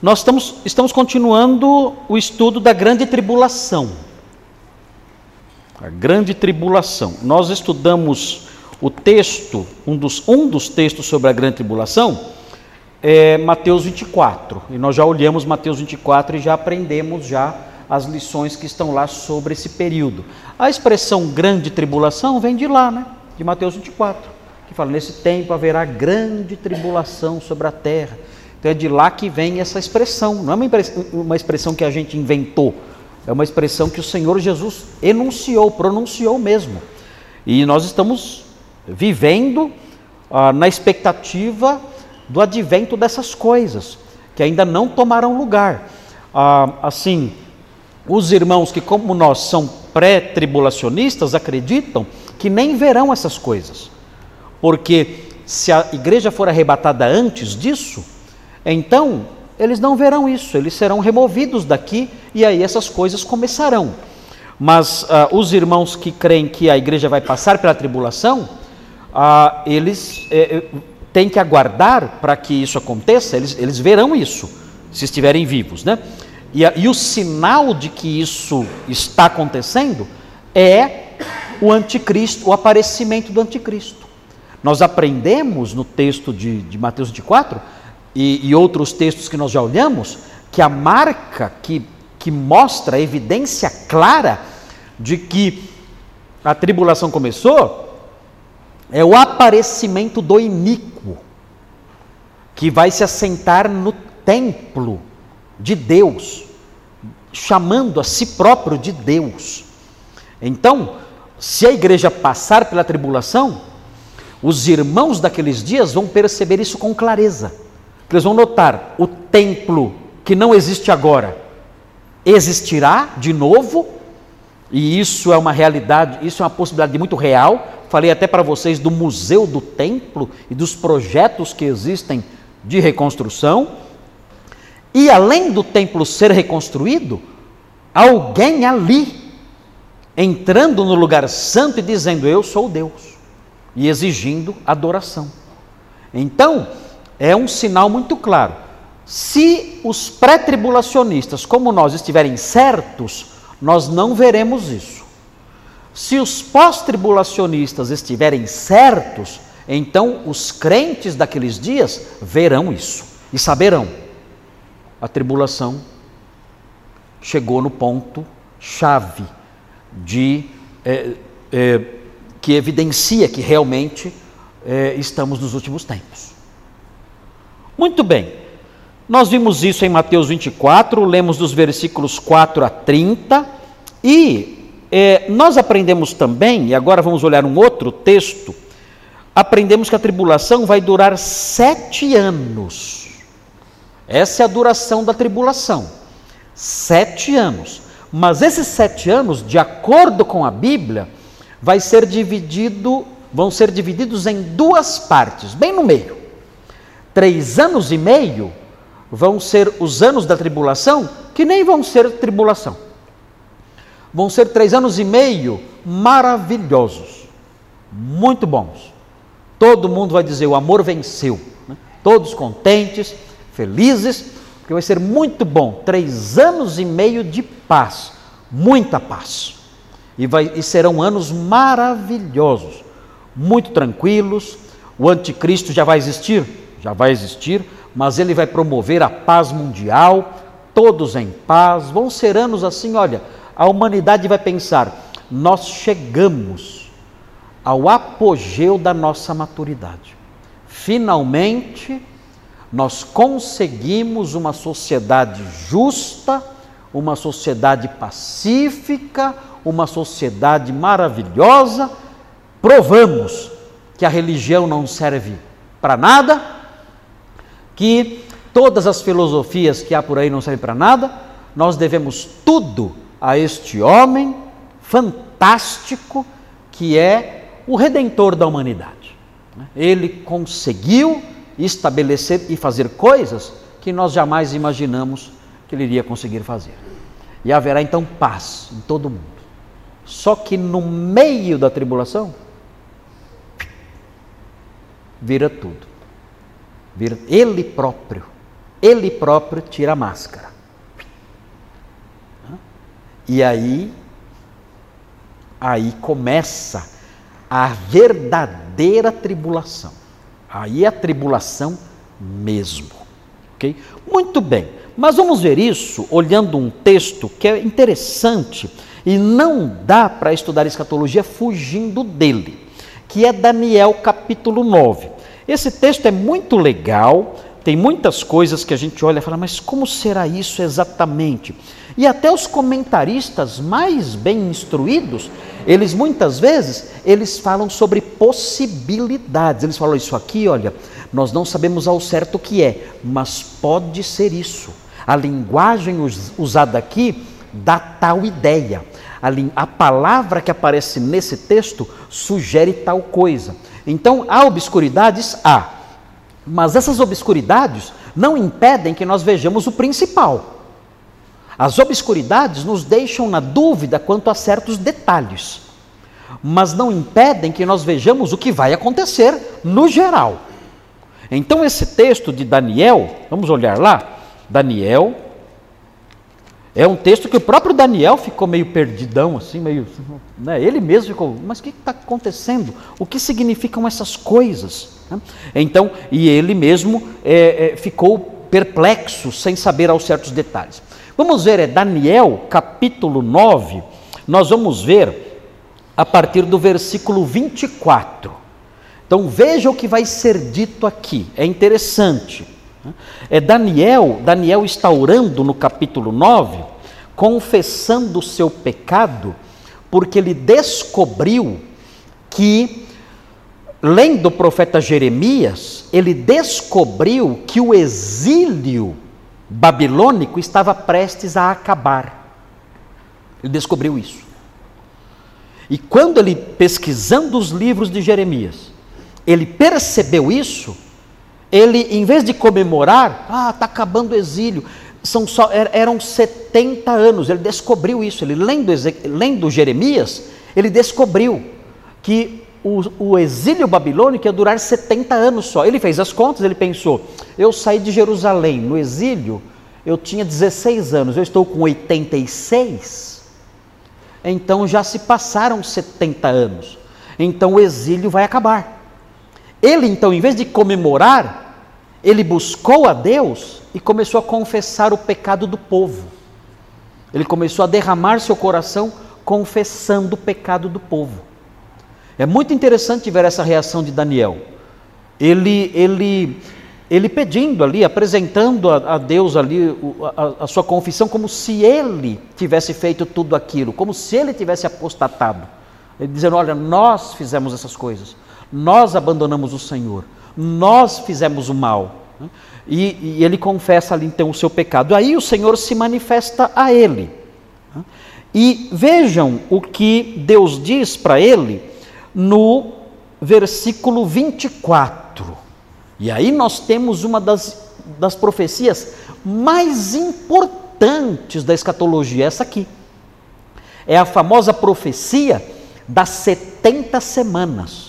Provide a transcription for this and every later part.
Nós estamos, estamos continuando o estudo da grande tribulação. A grande tribulação. Nós estudamos o texto, um dos, um dos textos sobre a grande tribulação, é Mateus 24. E nós já olhamos Mateus 24 e já aprendemos já as lições que estão lá sobre esse período. A expressão grande tribulação vem de lá, né? De Mateus 24, que fala: nesse tempo haverá grande tribulação sobre a terra então é de lá que vem essa expressão, não é uma expressão que a gente inventou, é uma expressão que o Senhor Jesus enunciou, pronunciou mesmo. E nós estamos vivendo ah, na expectativa do advento dessas coisas, que ainda não tomaram lugar. Ah, assim, os irmãos que, como nós, são pré-tribulacionistas, acreditam que nem verão essas coisas, porque se a igreja for arrebatada antes disso, então, eles não verão isso, eles serão removidos daqui e aí essas coisas começarão. Mas uh, os irmãos que creem que a igreja vai passar pela tribulação, uh, eles eh, eh, têm que aguardar para que isso aconteça, eles, eles verão isso, se estiverem vivos, né? E, e o sinal de que isso está acontecendo é o anticristo, o aparecimento do anticristo. Nós aprendemos no texto de, de Mateus 24 e, e outros textos que nós já olhamos, que a marca que, que mostra a evidência clara de que a tribulação começou é o aparecimento do iníquo, que vai se assentar no templo de Deus, chamando a si próprio de Deus. Então, se a igreja passar pela tribulação, os irmãos daqueles dias vão perceber isso com clareza. Eles vão notar: o templo que não existe agora existirá de novo, e isso é uma realidade, isso é uma possibilidade muito real. Falei até para vocês do Museu do Templo e dos projetos que existem de reconstrução. E além do templo ser reconstruído, alguém ali entrando no lugar santo e dizendo: Eu sou Deus, e exigindo adoração. Então, é um sinal muito claro. Se os pré-tribulacionistas, como nós, estiverem certos, nós não veremos isso. Se os pós-tribulacionistas estiverem certos, então os crentes daqueles dias verão isso e saberão. A tribulação chegou no ponto chave de é, é, que evidencia que realmente é, estamos nos últimos tempos. Muito bem, nós vimos isso em Mateus 24, lemos dos versículos 4 a 30, e é, nós aprendemos também, e agora vamos olhar um outro texto, aprendemos que a tribulação vai durar sete anos. Essa é a duração da tribulação. Sete anos. Mas esses sete anos, de acordo com a Bíblia, vai ser dividido, vão ser divididos em duas partes, bem no meio três anos e meio vão ser os anos da tribulação, que nem vão ser tribulação. Vão ser três anos e meio maravilhosos, muito bons. Todo mundo vai dizer: o amor venceu. Né? Todos contentes, felizes, porque vai ser muito bom. Três anos e meio de paz, muita paz. E, vai, e serão anos maravilhosos, muito tranquilos. O anticristo já vai existir? Já vai existir, mas ele vai promover a paz mundial, todos em paz, vão ser anos assim, olha, a humanidade vai pensar, nós chegamos ao apogeu da nossa maturidade. Finalmente, nós conseguimos uma sociedade justa, uma sociedade pacífica, uma sociedade maravilhosa. Provamos que a religião não serve para nada, que todas as filosofias que há por aí não servem para nada, nós devemos tudo a este homem fantástico que é o redentor da humanidade. Ele conseguiu estabelecer e fazer coisas que nós jamais imaginamos que ele iria conseguir fazer. E haverá então paz em todo o mundo. Só que no meio da tribulação, vira tudo ele próprio ele próprio tira a máscara. E aí, aí começa a verdadeira tribulação. Aí é a tribulação mesmo. Ok? Muito bem. Mas vamos ver isso olhando um texto que é interessante e não dá para estudar escatologia fugindo dele, que é Daniel capítulo 9. Esse texto é muito legal, tem muitas coisas que a gente olha e fala, mas como será isso exatamente? E até os comentaristas mais bem instruídos, eles muitas vezes, eles falam sobre possibilidades. Eles falam isso aqui, olha, nós não sabemos ao certo o que é, mas pode ser isso. A linguagem usada aqui dá tal ideia. A, a palavra que aparece nesse texto sugere tal coisa. Então, há obscuridades? Há. Mas essas obscuridades não impedem que nós vejamos o principal. As obscuridades nos deixam na dúvida quanto a certos detalhes, mas não impedem que nós vejamos o que vai acontecer no geral. Então, esse texto de Daniel, vamos olhar lá? Daniel, é um texto que o próprio Daniel ficou meio perdidão, assim, meio. Né? Ele mesmo ficou, mas o que está acontecendo? O que significam essas coisas? Então, e ele mesmo é, é, ficou perplexo, sem saber aos certos detalhes. Vamos ver, é Daniel capítulo 9, nós vamos ver a partir do versículo 24. Então veja o que vai ser dito aqui, é interessante. É Daniel, Daniel está orando no capítulo 9, confessando o seu pecado, porque ele descobriu que, lendo o profeta Jeremias, ele descobriu que o exílio babilônico estava prestes a acabar. Ele descobriu isso. E quando ele, pesquisando os livros de Jeremias, ele percebeu isso, ele, em vez de comemorar, ah, está acabando o exílio, são só, er, eram 70 anos, ele descobriu isso, ele lendo, lendo Jeremias, ele descobriu que o, o, exílio babilônico ia durar 70 anos só. Ele fez as contas, ele pensou: eu saí de Jerusalém no exílio, eu tinha 16 anos, eu estou com 86, então já se passaram 70 anos, então o exílio vai acabar. Ele então, em vez de comemorar, ele buscou a Deus e começou a confessar o pecado do povo. Ele começou a derramar seu coração confessando o pecado do povo. É muito interessante ver essa reação de Daniel. Ele, ele, ele pedindo ali, apresentando a, a Deus ali a, a, sua confissão como se ele tivesse feito tudo aquilo, como se ele tivesse apostatado. Ele dizendo: Olha, nós fizemos essas coisas. Nós abandonamos o Senhor, nós fizemos o mal. E, e, ele confessa ali então o seu pecado. Aí o Senhor se manifesta a ele. E vejam o que Deus diz para ele no versículo 24. E aí nós temos uma das, das profecias mais importantes da escatologia, essa aqui. É a famosa profecia das 70 semanas.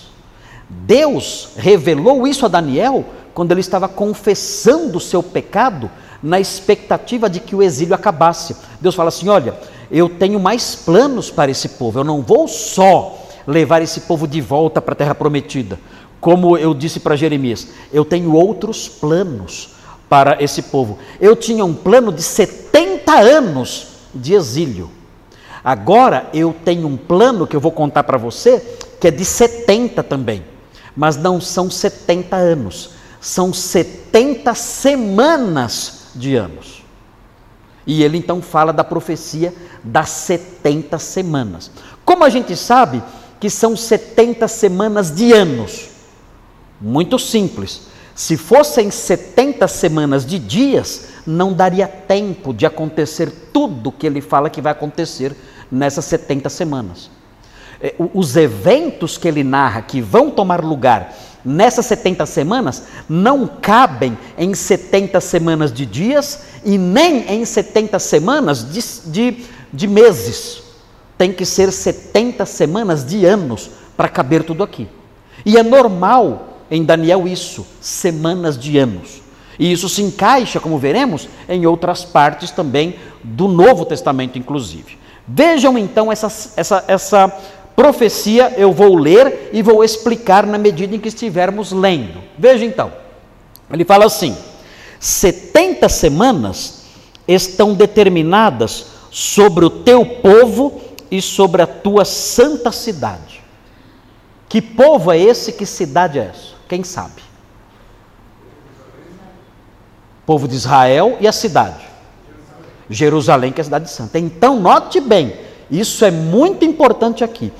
Deus revelou isso a Daniel quando ele estava confessando o seu pecado na expectativa de que o exílio acabasse. Deus fala assim: Olha, eu tenho mais planos para esse povo, eu não vou só levar esse povo de volta para a terra prometida. Como eu disse para Jeremias, eu tenho outros planos para esse povo. Eu tinha um plano de 70 anos de exílio. Agora eu tenho um plano que eu vou contar para você, que é de 70 também mas não são 70 anos, são 70 semanas de anos. E ele então fala da profecia das 70 semanas. Como a gente sabe que são 70 semanas de anos? Muito simples. Se fossem 70 semanas de dias, não daria tempo de acontecer tudo que ele fala que vai acontecer nessas 70 semanas. É, os eventos que ele narra que vão tomar lugar nessas 70 semanas não cabem em 70 semanas de dias e nem em 70 semanas de, de, de meses. Tem que ser 70 semanas de anos para caber tudo aqui. E é normal em Daniel isso, semanas de anos. E isso se encaixa, como veremos, em outras partes também do Novo Testamento, inclusive. Vejam então essa, essa, essa profecia, eu vou ler e vou explicar na medida em que estivermos lendo. Veja então, ele fala assim: 70 semanas estão determinadas sobre o teu povo e sobre a tua santa cidade. Que povo é esse? Que cidade é essa? Quem sabe? Povo de Israel e a cidade. Jerusalém, que é a cidade santa. Então, note bem, isso é muito importante aqui.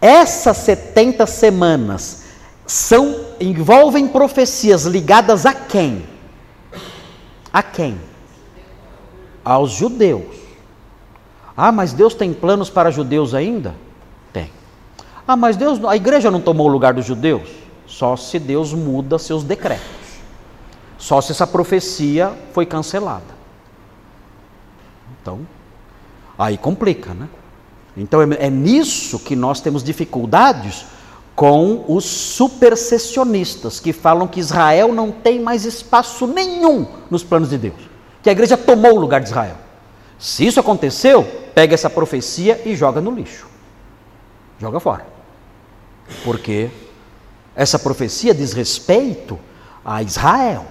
Essas 70 semanas são envolvem profecias ligadas a quem? A quem? Aos judeus. Ah, mas Deus tem planos para judeus ainda? Tem. Ah, mas Deus, a igreja não tomou o lugar dos judeus? Só se Deus muda seus decretos. Só se essa profecia foi cancelada. Então, aí complica, né? Então é, é nisso que nós temos dificuldades com os supersessionistas, que falam que Israel não tem mais espaço nenhum nos planos de Deus, que a igreja tomou o lugar de Israel. Se isso aconteceu, pega essa profecia e joga no lixo. Joga fora. Porque essa profecia diz respeito a Israel.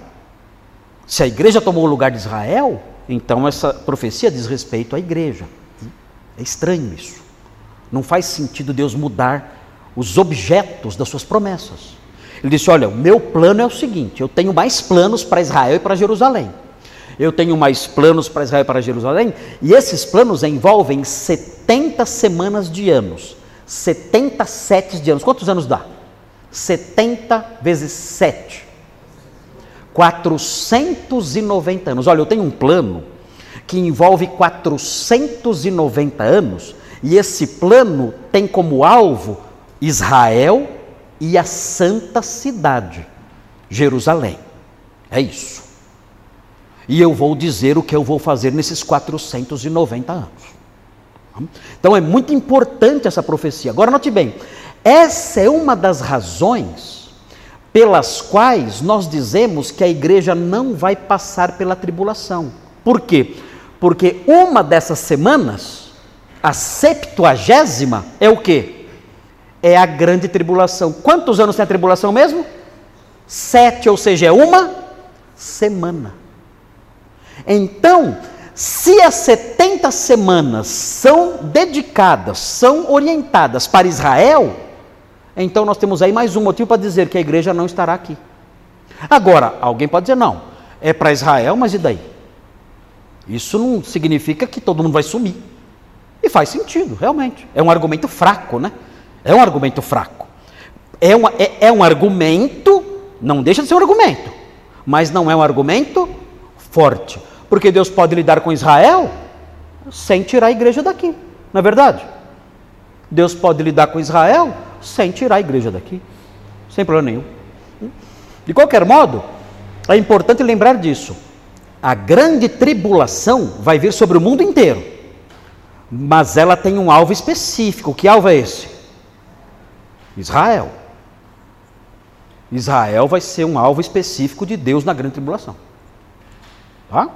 Se a igreja tomou o lugar de Israel, então essa profecia diz respeito à igreja. É estranho isso. Não faz sentido Deus mudar os objetos das suas promessas. Ele disse: Olha, o meu plano é o seguinte: eu tenho mais planos para Israel e para Jerusalém. Eu tenho mais planos para Israel e para Jerusalém, e esses planos envolvem 70 semanas de anos, 77 de anos. Quantos anos dá? 70 vezes 7. 490 anos. Olha, eu tenho um plano que envolve 490 anos, e esse plano tem como alvo Israel e a santa cidade, Jerusalém. É isso. E eu vou dizer o que eu vou fazer nesses 490 anos. Então é muito importante essa profecia. Agora note bem, essa é uma das razões pelas quais nós dizemos que a igreja não vai passar pela tribulação. Por quê? Porque uma dessas semanas, a septuagésima, é o quê? É a grande tribulação. Quantos anos tem a tribulação mesmo? Sete, ou seja, é uma semana. Então, se as 70 semanas são dedicadas, são orientadas para Israel, então nós temos aí mais um motivo para dizer que a igreja não estará aqui. Agora, alguém pode dizer, não, é para Israel, mas e daí? Isso não significa que todo mundo vai sumir. E faz sentido, realmente. É um argumento fraco, né? É um argumento fraco. É, uma, é, é um argumento, não deixa de ser um argumento, mas não é um argumento forte. Porque Deus pode lidar com Israel sem tirar a igreja daqui, não é verdade? Deus pode lidar com Israel sem tirar a igreja daqui, sem problema nenhum. De qualquer modo, é importante lembrar disso. A grande tribulação vai vir sobre o mundo inteiro, mas ela tem um alvo específico. Que alvo é esse? Israel. Israel vai ser um alvo específico de Deus na grande tribulação. Tá?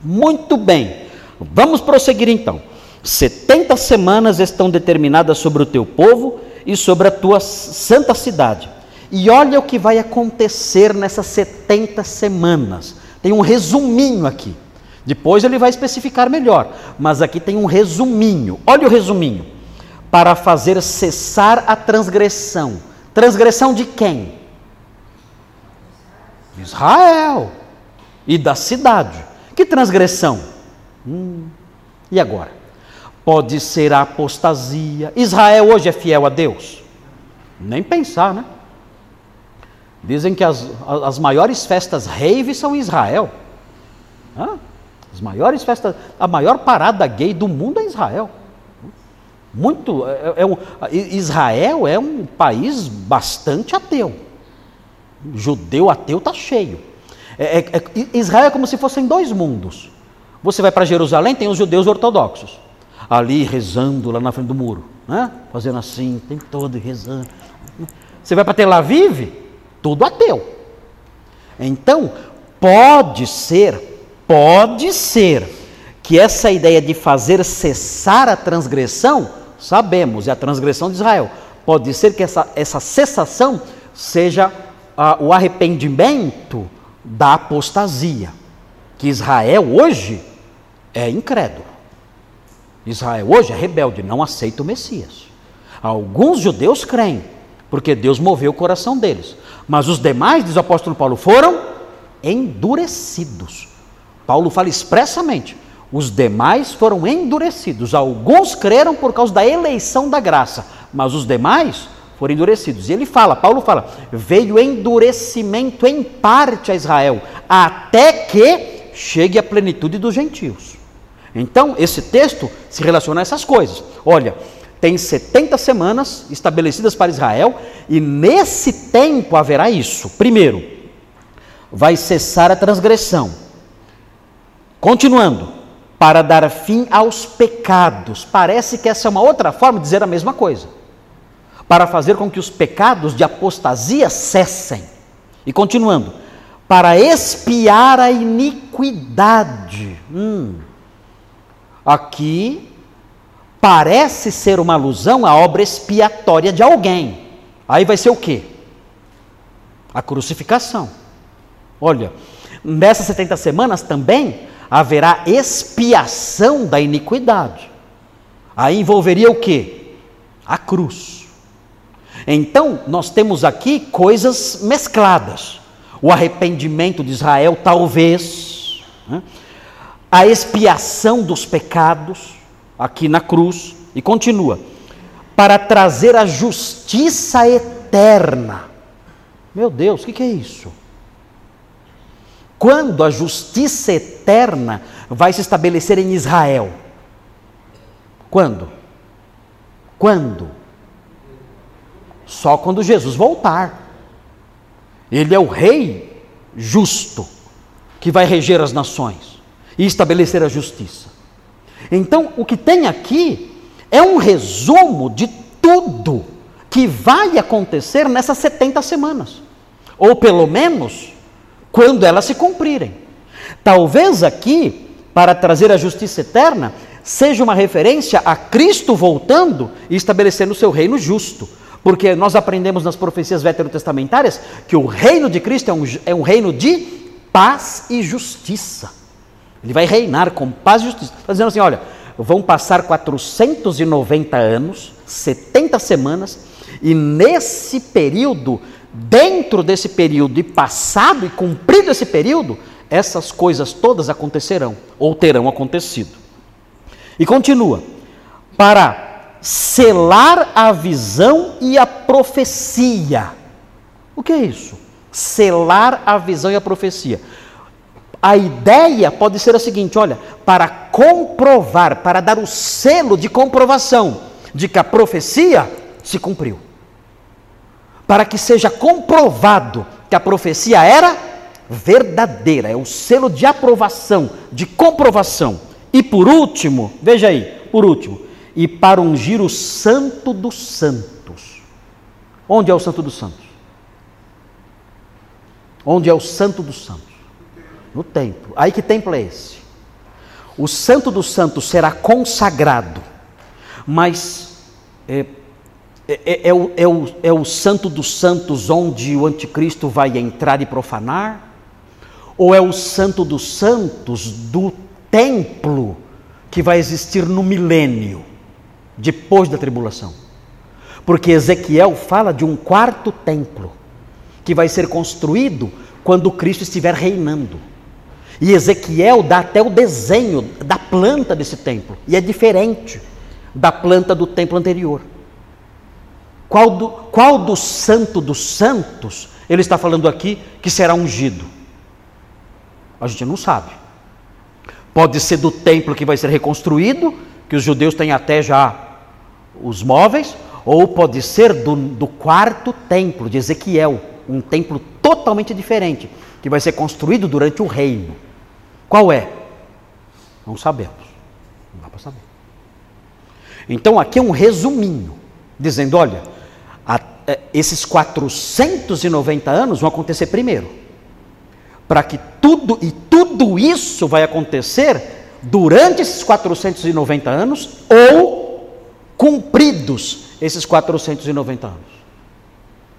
Muito bem. Vamos prosseguir então. 70 semanas estão determinadas sobre o teu povo e sobre a tua santa cidade. E olha o que vai acontecer nessas 70 semanas. Tem um resuminho aqui. Depois ele vai especificar melhor, mas aqui tem um resuminho. Olha o resuminho. Para fazer cessar a transgressão. Transgressão de quem? Israel. E da cidade. Que transgressão? Hum, e agora? pode ser a apostasia. Israel hoje é fiel a Deus? Nem pensar, né? Dizem que as, as maiores festas rave são em Israel. As maiores festas, a maior parada gay do mundo é Israel. Muito, é, é um, Israel é um país bastante ateu. Judeu ateu está cheio. É, é, é, Israel é como se fossem dois mundos. Você vai para Jerusalém, tem os judeus ortodoxos ali rezando lá na frente do muro, né? fazendo assim, o tempo todo rezando. Você vai para Tel Aviv, tudo ateu. Então, Pode ser, pode ser que essa ideia de fazer cessar a transgressão, sabemos, é a transgressão de Israel. Pode ser que essa, essa cessação seja ah, o arrependimento da apostasia. Que Israel hoje é incrédulo. Israel hoje é rebelde, não aceita o Messias. Alguns judeus creem, porque Deus moveu o coração deles. Mas os demais, diz o apóstolo Paulo, foram endurecidos. Paulo fala expressamente: os demais foram endurecidos. Alguns creram por causa da eleição da graça, mas os demais foram endurecidos. E ele fala, Paulo fala: veio endurecimento em parte a Israel, até que chegue a plenitude dos gentios. Então, esse texto se relaciona a essas coisas. Olha, tem 70 semanas estabelecidas para Israel, e nesse tempo haverá isso. Primeiro, vai cessar a transgressão. Continuando, para dar fim aos pecados. Parece que essa é uma outra forma de dizer a mesma coisa. Para fazer com que os pecados de apostasia cessem. E continuando, para expiar a iniquidade. Hum. Aqui parece ser uma alusão à obra expiatória de alguém. Aí vai ser o quê? A crucificação. Olha, nessas 70 semanas também haverá expiação da iniquidade. Aí envolveria o que? A cruz. Então, nós temos aqui coisas mescladas. O arrependimento de Israel, talvez, né? a expiação dos pecados, aqui na cruz, e continua, para trazer a justiça eterna. Meu Deus, o que, que é isso? Quando a justiça eterna vai se estabelecer em Israel? Quando? Quando? Só quando Jesus voltar. Ele é o rei justo que vai reger as nações e estabelecer a justiça. Então, o que tem aqui é um resumo de tudo que vai acontecer nessas 70 semanas. Ou pelo menos quando elas se cumprirem. Talvez aqui, para trazer a justiça eterna, seja uma referência a Cristo voltando e estabelecendo o seu reino justo. Porque nós aprendemos nas profecias veterotestamentárias que o reino de Cristo é um, é um reino de paz e justiça. Ele vai reinar com paz e justiça. Está dizendo assim: olha, vão passar 490 anos, 70 semanas, e nesse período dentro desse período e passado e cumprido esse período, essas coisas todas acontecerão ou terão acontecido. E continua: para selar a visão e a profecia. O que é isso? Selar a visão e a profecia. A ideia pode ser a seguinte: olha, para comprovar, para dar o selo de comprovação de que a profecia se cumpriu para que seja comprovado que a profecia era verdadeira, é o selo de aprovação, de comprovação. E por último, veja aí, por último, e para ungir o Santo dos Santos. Onde é o Santo dos Santos? Onde é o Santo dos Santos? No templo. Aí que templo é esse? O Santo dos Santos será consagrado, mas é, é, é, é, o, é, o, é o santo dos santos onde o anticristo vai entrar e profanar? Ou é o santo dos santos do templo que vai existir no milênio, depois da tribulação? Porque Ezequiel fala de um quarto templo que vai ser construído quando Cristo estiver reinando. E Ezequiel dá até o desenho da planta desse templo, e é diferente da planta do templo anterior. Qual do, qual do santo dos santos ele está falando aqui que será ungido? A gente não sabe. Pode ser do templo que vai ser reconstruído, que os judeus têm até já os móveis, ou pode ser do, do quarto templo de Ezequiel, um templo totalmente diferente, que vai ser construído durante o reino. Qual é? Não sabemos. Não dá para saber. Então aqui é um resuminho, dizendo: olha, a, é, esses 490 anos vão acontecer primeiro. para que tudo, e tudo isso vai acontecer durante esses 490 anos ou cumpridos esses 490 anos.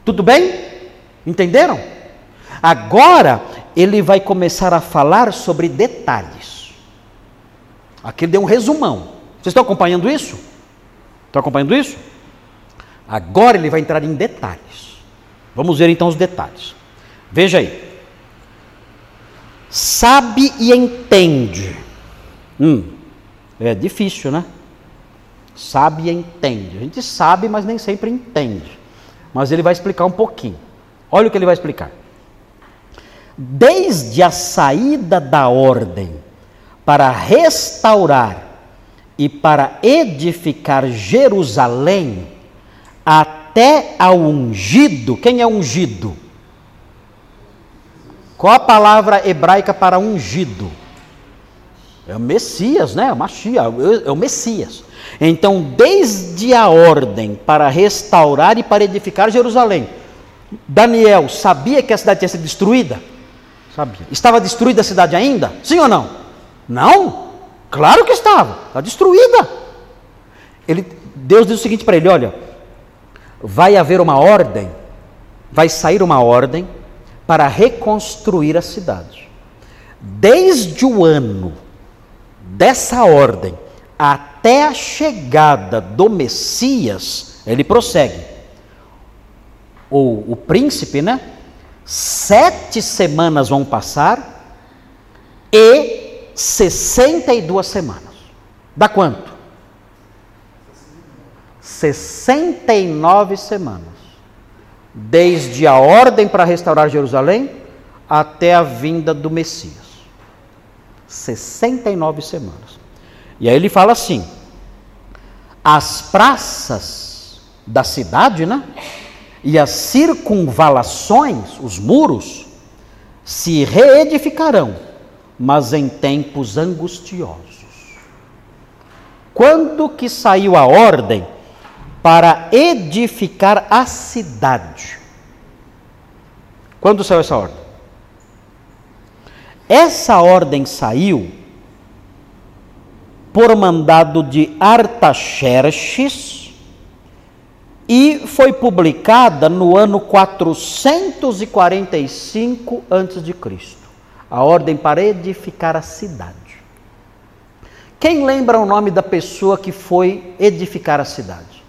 Tudo bem? Entenderam? Agora ele vai começar a falar sobre detalhes. Aqui ele deu um resumão. Vocês estão acompanhando isso? Estão acompanhando isso? Agora ele vai entrar em detalhes. Vamos ver então os detalhes. Veja aí sabe e entende. Hum, é difícil, né? Sabe e entende. A gente sabe, mas nem sempre entende. Mas ele vai explicar um pouquinho. Olha o que ele vai explicar. Desde a saída da ordem para restaurar e para edificar Jerusalém, até ao ungido, quem é ungido? Qual a palavra hebraica para ungido? É o Messias, né? É o Mashiach, é o Messias. Então, desde a ordem para restaurar e para edificar Jerusalém, Daniel sabia que a cidade tinha sido destruída? Sabia. Estava destruída a cidade ainda? Sim ou não? Não? Claro que estava. Está destruída. Ele, Deus diz o seguinte para ele: olha, vai haver uma ordem, vai sair uma ordem para reconstruir a cidade. Desde o ano dessa ordem até a chegada do Messias, ele prossegue. O, o príncipe, né? Sete semanas vão passar e 62 semanas. Dá quanto? 69 semanas desde a ordem para restaurar Jerusalém até a vinda do Messias. 69 semanas. E aí ele fala assim: as praças da cidade, né? E as circunvalações, os muros, se reedificarão, mas em tempos angustiosos. Quando que saiu a ordem para edificar a cidade. Quando saiu essa ordem? Essa ordem saiu por mandado de Artaxerxes e foi publicada no ano 445 a.C. A ordem para edificar a cidade. Quem lembra o nome da pessoa que foi edificar a cidade?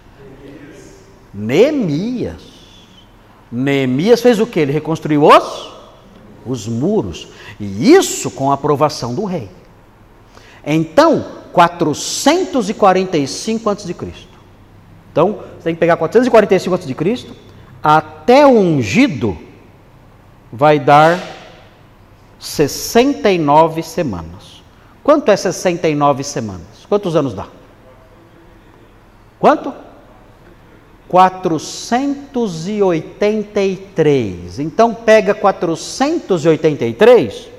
Neemias. Neemias fez o que? Ele reconstruiu os, os muros. E isso com a aprovação do rei. Então, 445 a.C. Então, você tem que pegar 445 a.C. até o ungido vai dar 69 semanas. Quanto é 69 semanas? Quantos anos dá? Quanto? 483. Então pega 483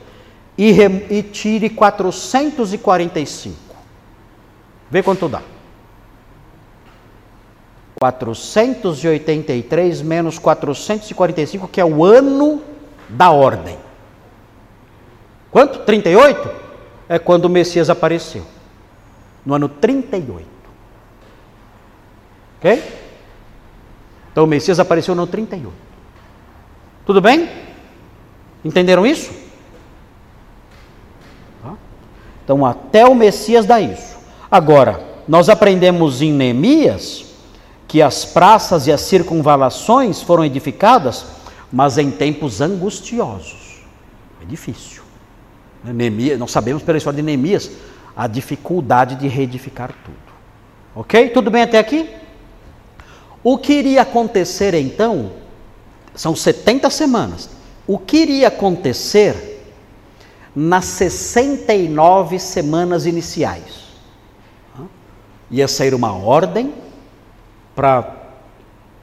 e, e tire 445. Vê quanto dá. 483 menos 445, que é o ano da ordem. Quanto? 38? É quando o Messias apareceu. No ano 38. Ok? Então o Messias apareceu no 31. Tudo bem? Entenderam isso? Tá? Então até o Messias dá isso. Agora, nós aprendemos em Neemias que as praças e as circunvalações foram edificadas, mas em tempos angustiosos. É difícil. Neemias, nós sabemos pela história de Neemias a dificuldade de reedificar tudo. Ok? Tudo bem até aqui? O que iria acontecer então? São 70 semanas. O que iria acontecer nas 69 semanas iniciais? Ia sair uma ordem para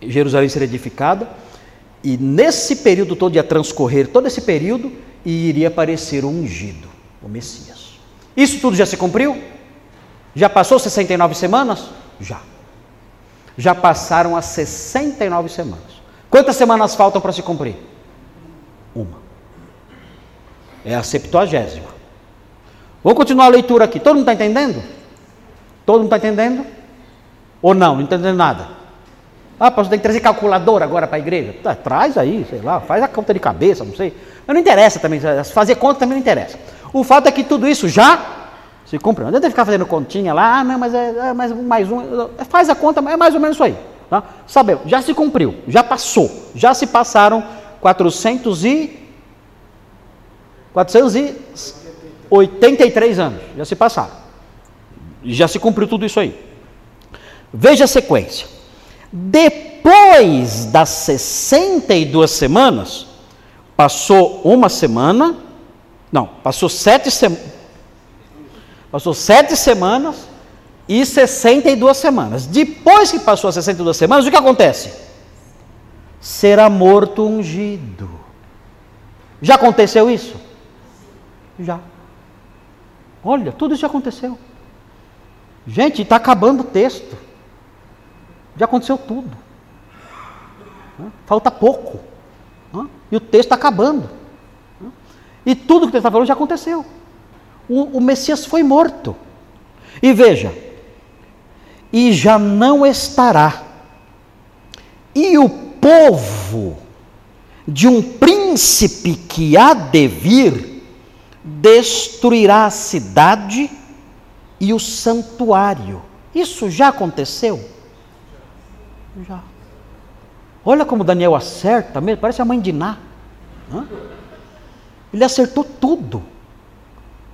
Jerusalém ser edificada, e nesse período todo ia transcorrer todo esse período e iria aparecer o ungido, o Messias. Isso tudo já se cumpriu? Já passou 69 semanas? Já já passaram as 69 semanas. Quantas semanas faltam para se cumprir? Uma. É a septuagésima. Vou continuar a leitura aqui. Todo mundo está entendendo? Todo mundo está entendendo? Ou não? Não entendendo nada? Ah, pastor, tem que trazer calculadora agora para a igreja. Tá, traz aí, sei lá, faz a conta de cabeça, não sei. Mas não interessa também, fazer conta também não interessa. O fato é que tudo isso já se cumpre. Não adianta ficar fazendo continha lá, ah, não, mas é, é mais, mais um. Faz a conta, é mais ou menos isso aí. Tá? Sabemos, já se cumpriu, já passou, já se passaram 400 e 483 anos, já se passaram. Já se cumpriu tudo isso aí. Veja a sequência. Depois das 62 semanas, passou uma semana, não, passou sete semanas, passou sete semanas e 62 semanas. Depois que passou as 62 semanas, o que acontece? Será morto ungido. Já aconteceu isso? Já. Olha, tudo isso já aconteceu. Gente, está acabando o texto. Já aconteceu tudo. Falta pouco. E o texto está acabando. E tudo que o texto está falando já aconteceu. O, o Messias foi morto. E veja, e já não estará. E o povo de um príncipe que há de vir destruirá a cidade e o santuário. Isso já aconteceu? Já. Olha como Daniel acerta mesmo, parece a mãe de Ná. Ele acertou tudo.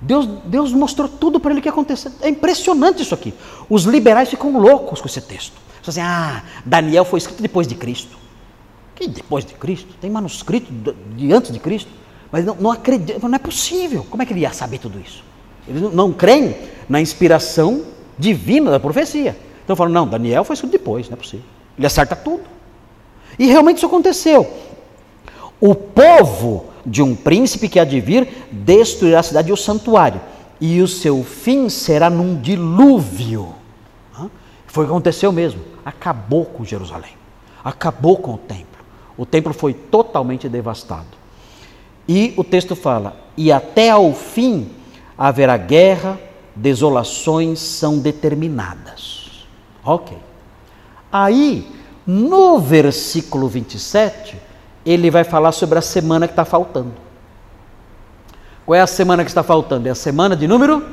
Deus, Deus mostrou tudo para ele que ia acontecer. É impressionante isso aqui. Os liberais ficam loucos com esse texto. Assim, ah, Daniel foi escrito depois de Cristo. Que depois de Cristo? Tem manuscrito de antes de Cristo. Mas não, não acredito, não é possível. Como é que ele ia saber tudo isso? Eles não creem na inspiração divina da profecia. Então falam, não, Daniel foi escrito depois, não é possível. Ele acerta tudo. E realmente isso aconteceu. O povo de um príncipe que há de vir destruirá a cidade e o santuário, e o seu fim será num dilúvio. Foi o que aconteceu mesmo. Acabou com Jerusalém, acabou com o templo. O templo foi totalmente devastado. E o texto fala: e até ao fim haverá guerra, desolações são determinadas. Ok. Aí, no versículo 27, ele vai falar sobre a semana que está faltando. Qual é a semana que está faltando? É a semana de número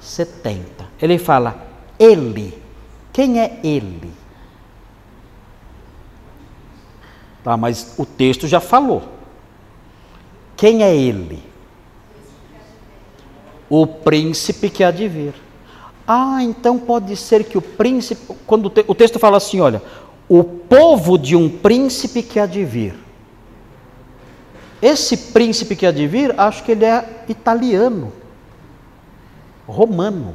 70. Ele fala, ele. Quem é ele? Tá, mas o texto já falou. Quem é ele? O príncipe que há de vir. Ah, então pode ser que o príncipe. Quando o texto fala assim, olha, o povo de um príncipe que há de vir. Esse príncipe que há de vir, acho que ele é italiano, romano.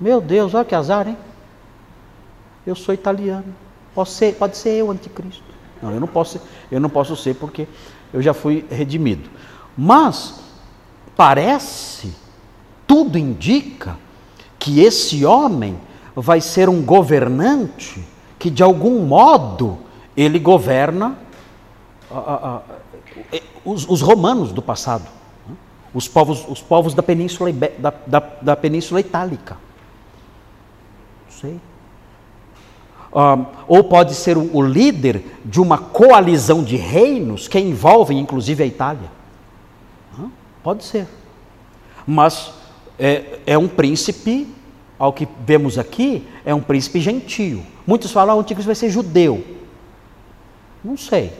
Meu Deus, olha que azar, hein? Eu sou italiano. Pode ser, pode ser eu, anticristo. Não, eu não posso, eu não posso ser porque eu já fui redimido. Mas parece, tudo indica que esse homem vai ser um governante que de algum modo ele governa é, os, os romanos do passado, né? os povos, os povos da, península, da, da, da península itálica. Não sei. Ou pode ser o, o, líder de uma coalizão de reinos que envolvem inclusive a Itália. Pode ser. Mas é, é, um príncipe, ao que vemos aqui, é um príncipe gentio. Muitos falam que ah, o anticristo vai ser judeu. Não sei.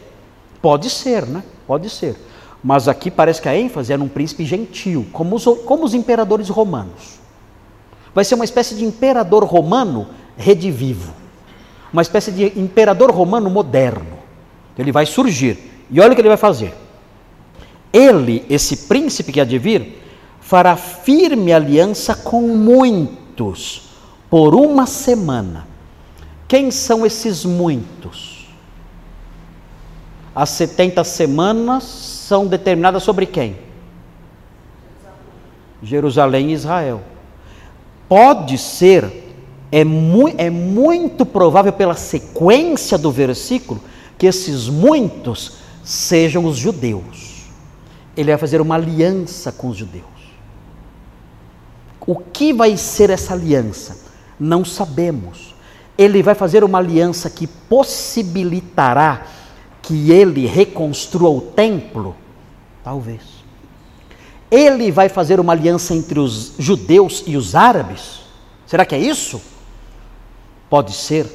Pode ser, né? Pode ser. Mas aqui parece que a ênfase é num príncipe gentil, como os, como os imperadores romanos. Vai ser uma espécie de imperador romano redivivo. Uma espécie de imperador romano moderno. Ele vai surgir. E olha o que ele vai fazer. Ele, esse príncipe que há de vir, fará firme aliança com muitos por uma semana. Quem são esses muitos? as 70 semanas são determinadas sobre quem? Jerusalém e Israel. Pode ser, é, mu é muito provável pela sequência do versículo, que esses muitos sejam os judeus. ele vai fazer uma aliança com os judeus. O que vai ser essa aliança? Não sabemos. Ele vai fazer uma aliança que possibilitará que ele reconstrua o templo? Talvez. Ele vai fazer uma aliança entre os judeus e os árabes? Será que é isso? Pode ser.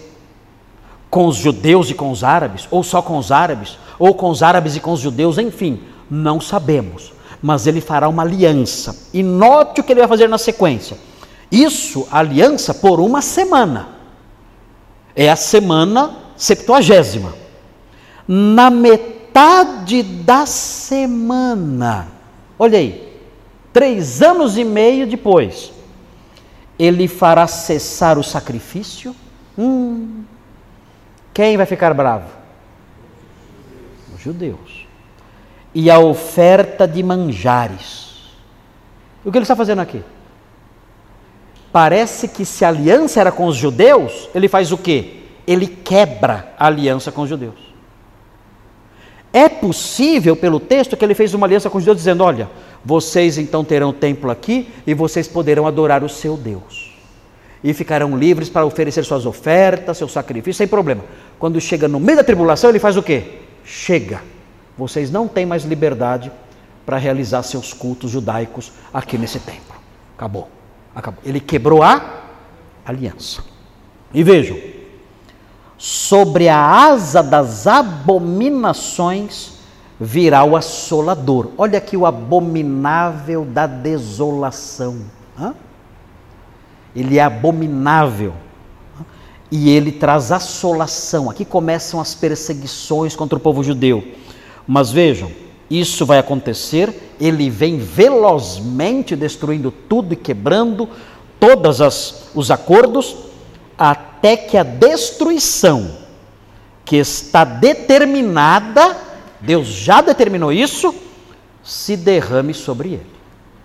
Com os judeus e com os árabes, ou só com os árabes, ou com os árabes e com os judeus, enfim, não sabemos. Mas ele fará uma aliança. E note o que ele vai fazer na sequência. Isso, aliança, por uma semana. É a semana septuagésima. Na metade da semana, olha aí, três anos e meio depois, ele fará cessar o sacrifício. Hum, quem vai ficar bravo? Os judeus. E a oferta de manjares. O que ele está fazendo aqui? Parece que se a aliança era com os judeus, ele faz o quê? Ele quebra a aliança com os judeus. É possível, pelo texto, que ele fez uma aliança com os judeus, dizendo: Olha, vocês então terão o templo aqui e vocês poderão adorar o seu Deus. E ficarão livres para oferecer suas ofertas, seus sacrifícios, sem problema. Quando chega no meio da tribulação, ele faz o quê? Chega. Vocês não têm mais liberdade para realizar seus cultos judaicos aqui nesse templo. Acabou. Acabou. Ele quebrou a aliança. E vejam, sobre a asa das abominações virá o assolador. Olha aqui o abominável da desolação. Hã? Ele é abominável. E ele traz assolação. Aqui começam as perseguições contra o povo judeu. Mas vejam, isso vai acontecer, ele vem velozmente destruindo tudo e quebrando todos os acordos, até que a destruição que está determinada, Deus já determinou isso, se derrame sobre ele.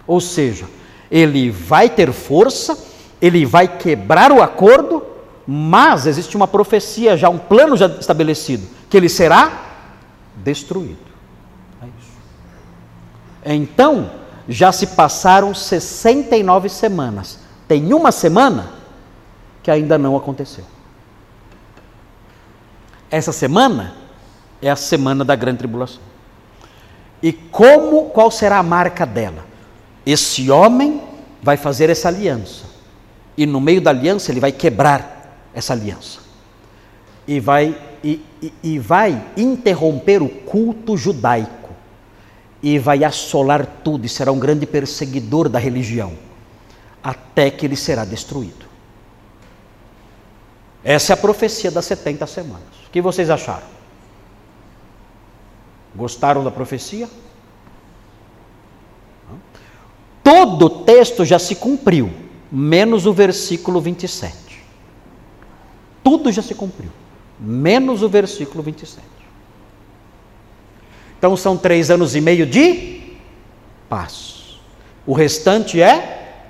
Ou seja, ele vai ter força, ele vai quebrar o acordo, mas existe uma profecia já, um plano já estabelecido, que ele será destruído. Então, já se passaram 69 semanas. Tem uma semana que ainda não aconteceu. Essa semana é a semana da grande tribulação. E como, qual será a marca dela? Esse homem vai fazer essa aliança. E no meio da aliança ele vai quebrar essa aliança. E vai, e, e, vai interromper o culto judaico e vai assolar tudo e será um grande perseguidor da religião, até que ele será destruído. Essa é a profecia das 70 semanas. O que vocês acharam? Gostaram da profecia? Todo o texto já se cumpriu, menos o versículo 27. Tudo já se cumpriu, menos o versículo 27. Então são três anos e meio de paz. O restante é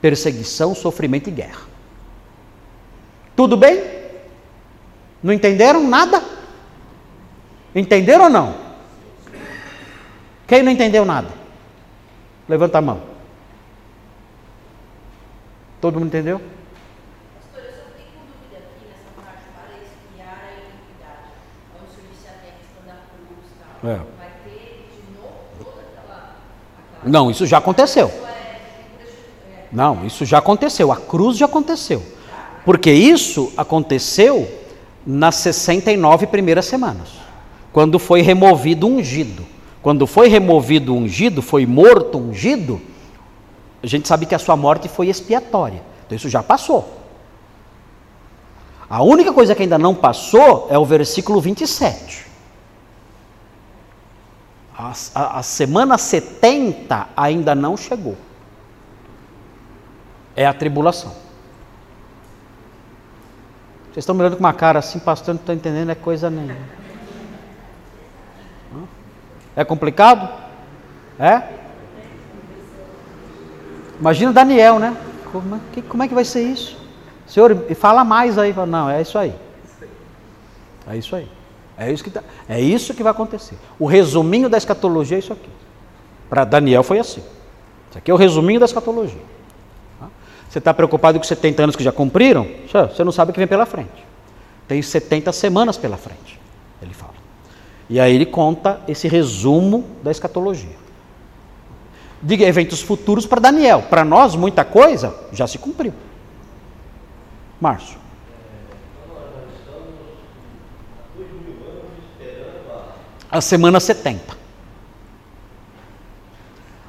perseguição, sofrimento e guerra. Tudo bem? Não entenderam nada? Entenderam ou não? Quem não entendeu nada? Levanta a mão. Todo mundo entendeu? É. Não, isso já aconteceu. Não, isso já aconteceu. A cruz já aconteceu. Porque isso aconteceu nas 69 primeiras semanas, quando foi removido o ungido. Quando foi removido ungido, foi morto ungido, a gente sabe que a sua morte foi expiatória. Então isso já passou. A única coisa que ainda não passou é o versículo 27. A, a, a semana 70 ainda não chegou. É a tribulação. Vocês estão me olhando com uma cara assim, pastor, não estou entendendo, é coisa nenhuma. É complicado? É? Imagina Daniel, né? Como é, que, como é que vai ser isso? Senhor, fala mais aí. Não, é isso aí. É isso aí. É isso que, tá, é isso que vai acontecer. O resuminho da escatologia é isso aqui. Para Daniel foi assim. Isso aqui é o resuminho da escatologia. Tá? Você está preocupado com 70 anos que já cumpriram? Você não sabe o que vem pela frente. Tem 70 semanas pela frente, ele fala. E aí ele conta esse resumo da escatologia. De eventos futuros para Daniel. Para nós, muita coisa já se cumpriu. Márcio. A semana 70.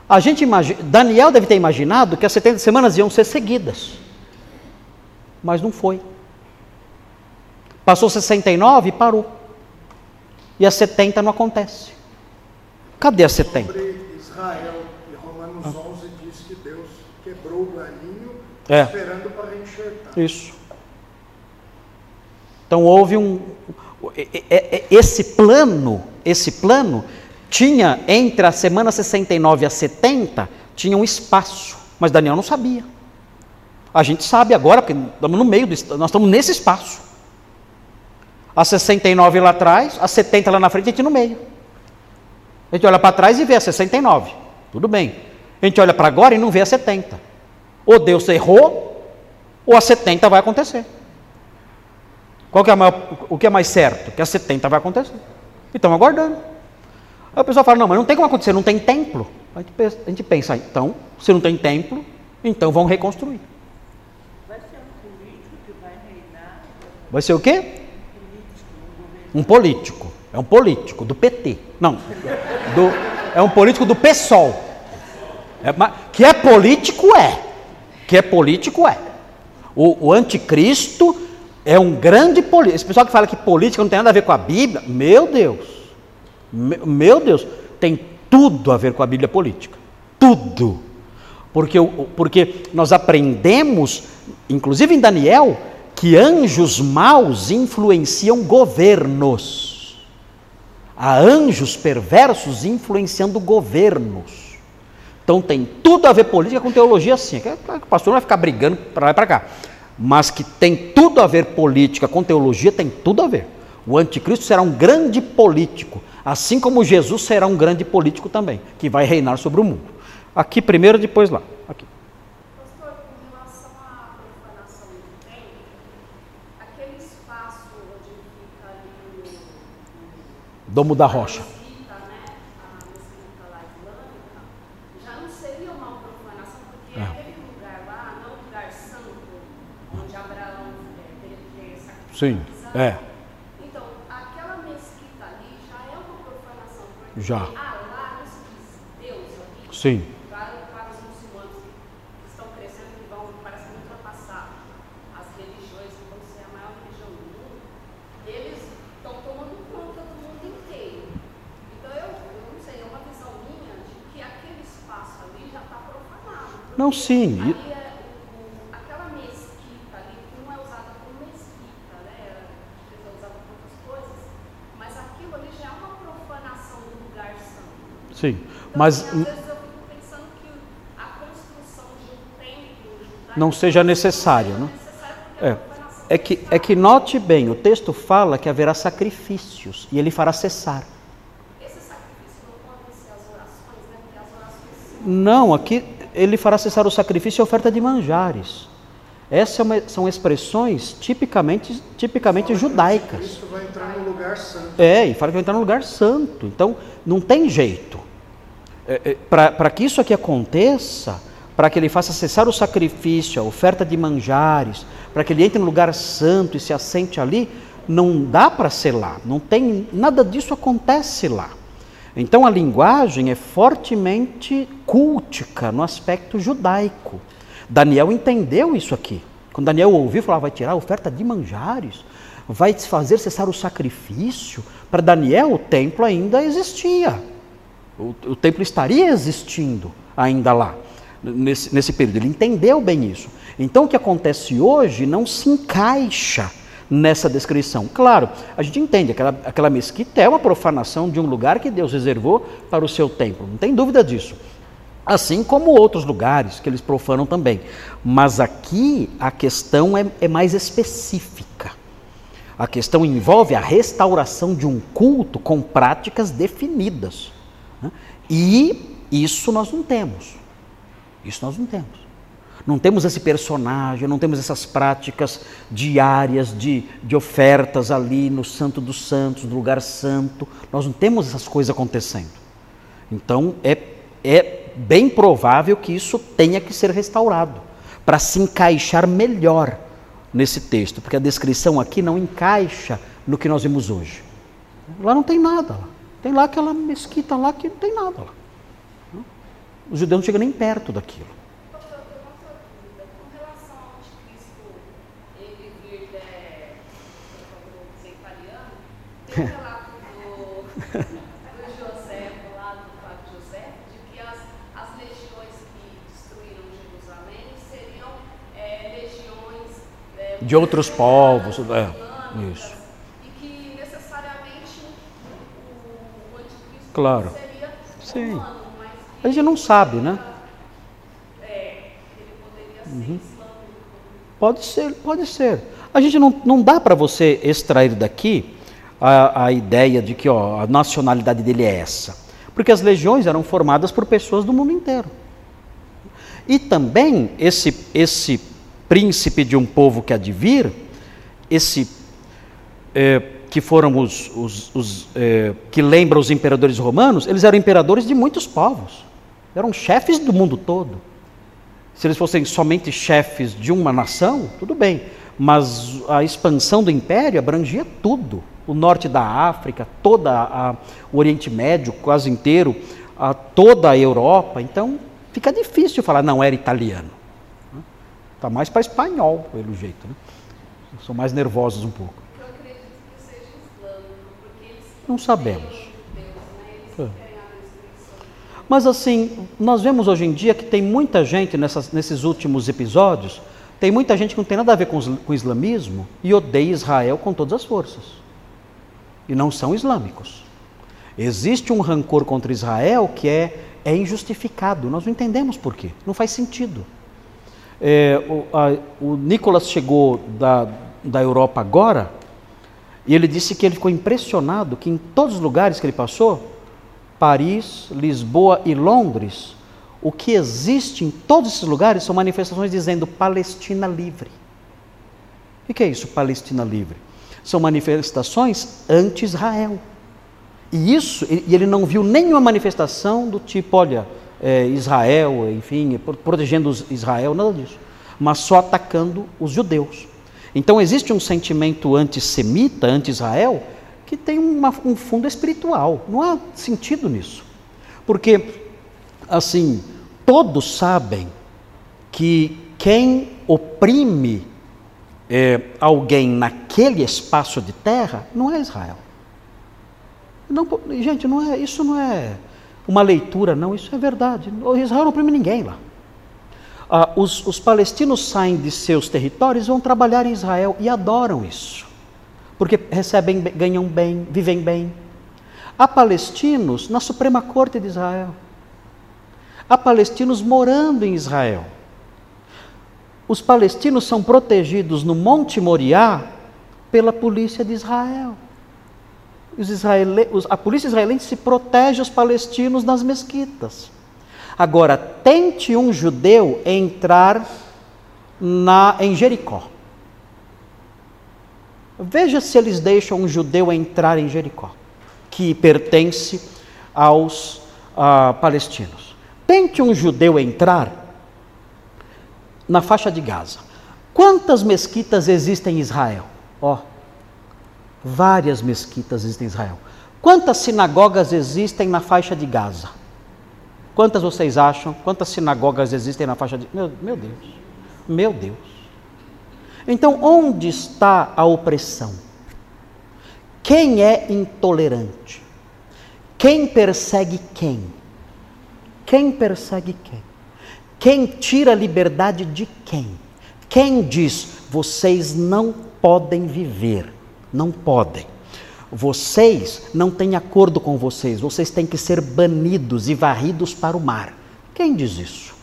A gente imagina, Daniel deve ter imaginado que as 70 semanas iam ser seguidas. Mas não foi. Passou 69 e parou. E a 70 não acontece. Cadê a 70? Sobre Israel, e Romanos 11 diz que Deus quebrou o galinho É. esperando para enxertar. Isso. Então houve um. e- e- e- Esse plano, esse plano, tinha entre a semana 69 e a 70, tinha um espaço, mas Daniel não sabia. A gente sabe agora, porque estamos no meio, do, nós estamos nesse espaço. A 69 lá atrás, a 70 lá na frente, a gente no meio. A gente olha para trás e vê a 69. Tudo bem. A gente olha para agora e não vê a 70. Ou Deus errou, ou a 70 vai acontecer. Qual que é maior- o que é mais certo? Que a 70 vai acontecer. E estamos aguardando. Aí o pessoal fala, não, mas não tem como acontecer, não tem templo. A gente pensa, a gente pensa, então, se não tem templo, então vão reconstruir. Vai ser um político que vai reinar? Vai ser o quê? Um político. É um político do PT. Não. do- é um político do PSOL. É, ma- que é político, é. Que é político, é. O, o anticristo é um grande político. Esse pessoal que fala que política não tem nada a ver com a Bíblia, meu Deus. Me- Meu Deus, tem tudo a ver com a Bíblia política. Tudo. Porque, porque nós aprendemos, inclusive em Daniel, que anjos maus influenciam governos. Há anjos perversos influenciando governos. Então tem tudo a ver política com teologia sim. Que- que O pastor não vai ficar brigando para lá e para cá. Mas que tem tudo a ver política com teologia, tem tudo a ver. O anticristo será um grande político, assim como Jesus será um grande político também, que vai reinar sobre o mundo. Aqui primeiro, depois lá. Aqui. Pastor, com relação à profanação do templo, aquele espaço onde fica ali o, Domo da Rocha. a mesquita, né, a mesquita lá islâmica, já não seria uma profanação, porque É. aquele lugar lá não é um lugar santo, onde Abraão é, teve que sacrificar Sim, Isaac. é. Então, aquela mesquita ali já é uma profanação, porque Já. Não se diz Deus ali, Sim. para, para os muçulmanos que, estão crescendo vão, que ultrapassar as religiões que vão ser a maior religião do mundo, eles estão tomando conta do mundo inteiro. Então eu, eu não sei, é uma visão minha de que aquele espaço ali já está profanado. Não, sim. Ali é o, o- aquela mesquita ali, que não é usada como mesquita, né? Às vezes é usada para outras coisas, mas aquilo ali já é uma profanação do lugar santo. Sim. Então, Mas assim, às vezes eu fico pensando que a construção de um templo judaico não seja necessário, né? é É. É que, é que note bem, o texto fala que haverá sacrifícios e ele fará cessar. Esses sacrifícios não podem ser as orações, né? Porque as orações Não, aqui ele fará cessar o sacrifício e a oferta de manjares. Essas é uma- são expressões tipicamente, tipicamente judaicas. Cristo vai entrar no lugar santo. É, e fala que vai entrar no lugar santo. Então, não tem jeito. É, Para que isso aqui aconteça, para que ele faça cessar o sacrifício, a oferta de manjares, para que ele entre no lugar santo e se assente ali, não dá para ser lá. Não tem nada disso acontece lá. Então a linguagem é fortemente cultica no aspecto judaico. Daniel entendeu isso aqui. Quando Daniel ouviu, falou: ah, vai tirar a oferta de manjares, vai fazer cessar o sacrifício. Para Daniel, o templo ainda existia. O, o templo estaria existindo ainda lá, nesse, nesse período. Ele entendeu bem isso. Então, o que acontece hoje não se encaixa nessa descrição. Claro, a gente entende, aquela, aquela mesquita é uma profanação de um lugar que Deus reservou para o seu templo, não tem dúvida disso. Assim como outros lugares que eles profanam também. Mas aqui a questão é, é mais específica. A questão envolve a restauração de um culto com práticas definidas. E Isso nós não temos. Isso nós não temos. Não temos esse personagem, não temos essas práticas diárias de, de ofertas ali no Santo dos Santos, no lugar santo. Nós não temos essas coisas acontecendo. Então é, é bem provável que isso tenha que ser restaurado para se encaixar melhor nesse texto, porque a descrição aqui não encaixa no que nós vimos hoje. Lá não tem nada. Tem lá aquela mesquita lá que não tem nada lá. Os judeus não chegam nem perto daquilo. De, vou ser italiano, tem Claro. Sim. A gente não sabe, né? é, ele poderia ser Uhum. Pode ser, pode ser. A gente não, não dá para você extrair daqui a, a ideia de que ó, a nacionalidade dele é essa. Porque as legiões eram formadas por pessoas do mundo inteiro. E também esse, esse príncipe de um povo que há de vir, esse eh, que foram os, os, os, eh, que lembram os imperadores romanos, eles eram imperadores de muitos povos, eram chefes do mundo todo. Se eles fossem somente chefes de uma nação, tudo bem, mas a expansão do império abrangia tudo: o norte da África, toda o Oriente Médio, quase inteiro, a, toda a Europa. Então fica difícil falar, não era italiano. Está mais para espanhol, pelo jeito. Né? São mais nervosos um pouco. Eu acredito que seja islâmico, porque eles Não sabemos. É. Mas assim, nós vemos hoje em dia que tem muita gente nessas- nesses últimos episódios, tem muita gente que não tem nada a ver com o islamismo e odeia Israel com todas as forças. E não são islâmicos. Existe um rancor contra Israel que é, é injustificado. Nós não entendemos por quê. Não faz sentido. É, o, a- o Nicolas chegou da, da Europa agora e ele disse que ele ficou impressionado que em todos os lugares que ele passou, Paris, Lisboa e Londres, o que existe em todos esses lugares são manifestações dizendo Palestina livre. O que é isso, Palestina livre? São manifestações anti-Israel. E isso, e ele não viu nenhuma manifestação do tipo, olha, é, Israel, enfim, pro- protegendo Israel, nada disso. Mas só atacando os judeus. Então existe um sentimento antissemita, anti-Israel, que tem uma- um fundo espiritual. Não há sentido nisso. Porque, assim, todos sabem que quem oprime é, alguém naquele espaço de terra não é Israel. Não, gente, não é, isso não é uma leitura, não, isso é verdade. Israel não oprime ninguém lá. Ah, os, os palestinos saem de seus territórios vão trabalhar em Israel e adoram isso, porque recebem, bem- ganham bem, vivem bem. Há palestinos na Suprema Corte de Israel. Há palestinos morando em Israel. Os palestinos são protegidos no Monte Moriá pela polícia de Israel. Os- A polícia israelense se protege os palestinos nas mesquitas. Agora, tente um judeu entrar na... em Jericó. Veja se eles deixam um judeu entrar em Jericó, que pertence aos ah, palestinos. Tente um judeu entrar na faixa de Gaza. Quantas mesquitas existem em Israel? Ó, várias mesquitas existem em Israel. Quantas sinagogas existem na faixa de Gaza? Quantas vocês acham? Quantas sinagogas existem na faixa de. Meu, meu Deus, meu Deus. Então, onde está a opressão? Quem é intolerante? Quem persegue quem? Quem persegue quem? Quem tira a liberdade de quem? Quem diz, vocês não podem viver, não podem. Vocês não têm acordo com vocês, vocês têm que ser banidos e varridos para o mar. Quem diz isso?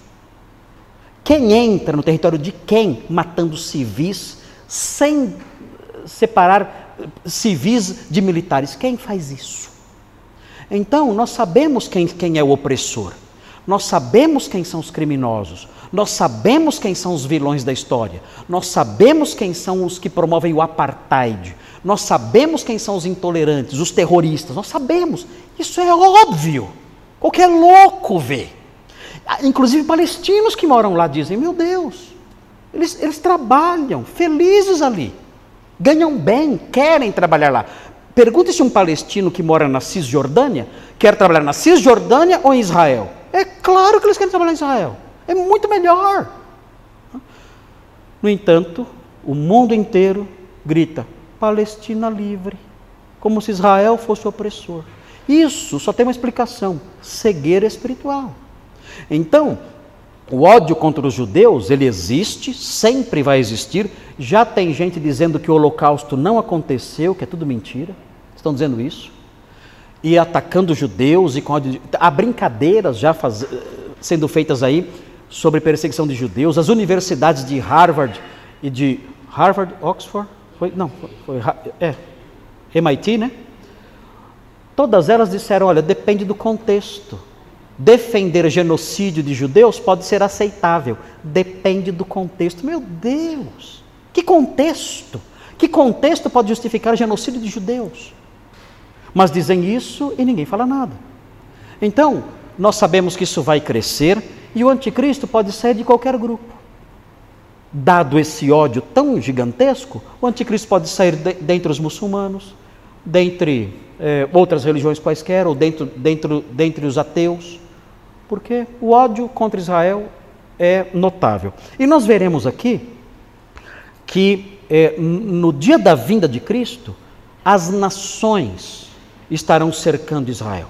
Quem entra no território de quem matando civis sem separar civis de militares? Quem faz isso? Então, nós sabemos quem, quem é o opressor. Nós sabemos quem são os criminosos, nós sabemos quem são os vilões da história, nós sabemos quem são os que promovem o apartheid, nós sabemos quem são os intolerantes, os terroristas, nós sabemos. Isso é óbvio. Qualquer louco vê. Ah, inclusive palestinos que moram lá dizem: Meu Deus, eles, eles trabalham felizes ali, ganham bem, querem trabalhar lá. Pergunte se um palestino que mora na Cisjordânia quer trabalhar na Cisjordânia ou em Israel. É claro que eles querem trabalhar em Israel. É muito melhor. No entanto, o mundo inteiro grita: Palestina livre, como se Israel fosse opressor. Isso só tem uma explicação: cegueira espiritual. Então, o ódio contra os judeus, ele existe, sempre vai existir. Já tem gente dizendo que o holocausto não aconteceu, que é tudo mentira. Estão dizendo isso. E atacando os judeus e com ódio. Há brincadeiras já faz... sendo feitas aí sobre perseguição de judeus. As universidades de Harvard e de Harvard, Oxford, foi, não, foi, é, MIT, né? Todas elas disseram: olha, depende do contexto. Defender genocídio de judeus pode ser aceitável, depende do contexto. Meu Deus, que contexto? Que contexto pode justificar genocídio de judeus? Mas dizem isso e ninguém fala nada. Então, nós sabemos que isso vai crescer e o anticristo pode ser de qualquer grupo. Dado esse ódio tão gigantesco, o anticristo pode sair de, dentre os muçulmanos, dentre é, outras religiões quaisquer, ou dentro, dentro, dentre os ateus porque o ódio contra Israel é notável. E nós veremos aqui que é, no dia da vinda de Cristo, as nações estarão cercando Israel.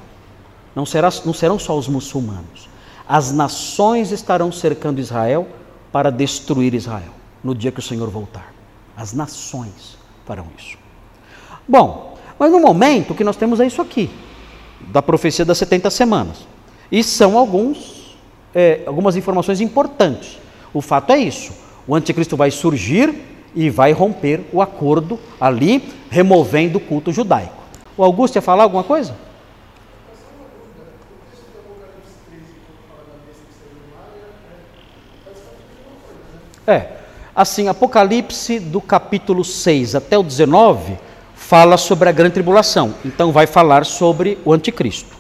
Não, será, não serão só os muçulmanos. As nações estarão cercando Israel para destruir Israel no dia que o Senhor voltar. As nações farão isso. Bom, mas no momento que nós temos é isso aqui, da profecia das 70 semanas. E são alguns, é, algumas informações importantes. O fato é isso: o anticristo vai surgir e vai romper o acordo ali, removendo o culto judaico. O Augusto ia falar alguma coisa? É, assim, Apocalipse do capítulo 6 até o 19 fala sobre a grande tribulação, então vai falar sobre o anticristo.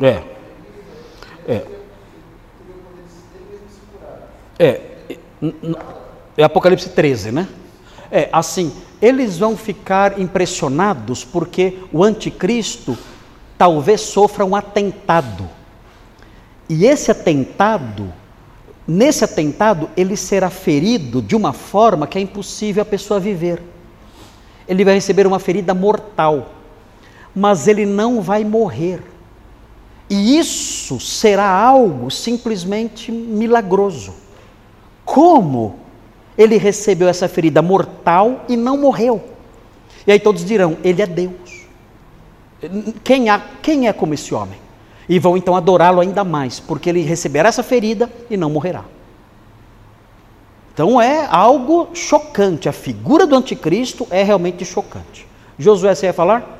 É. É. É. É Apocalipse 13, né? É, assim, eles vão ficar impressionados porque o anticristo talvez sofra um atentado. E esse atentado, nesse atentado, ele será ferido de uma forma que é impossível a pessoa viver. Ele vai receber uma ferida mortal, mas ele não vai morrer. E isso será algo simplesmente milagroso. Como ele recebeu essa ferida mortal e não morreu? E aí todos dirão: Ele é Deus. Quem, quem é como esse homem? E vão então adorá-lo ainda mais, porque ele receberá essa ferida e não morrerá. Então é algo chocante. A figura do anticristo é realmente chocante. Josué, você ia falar?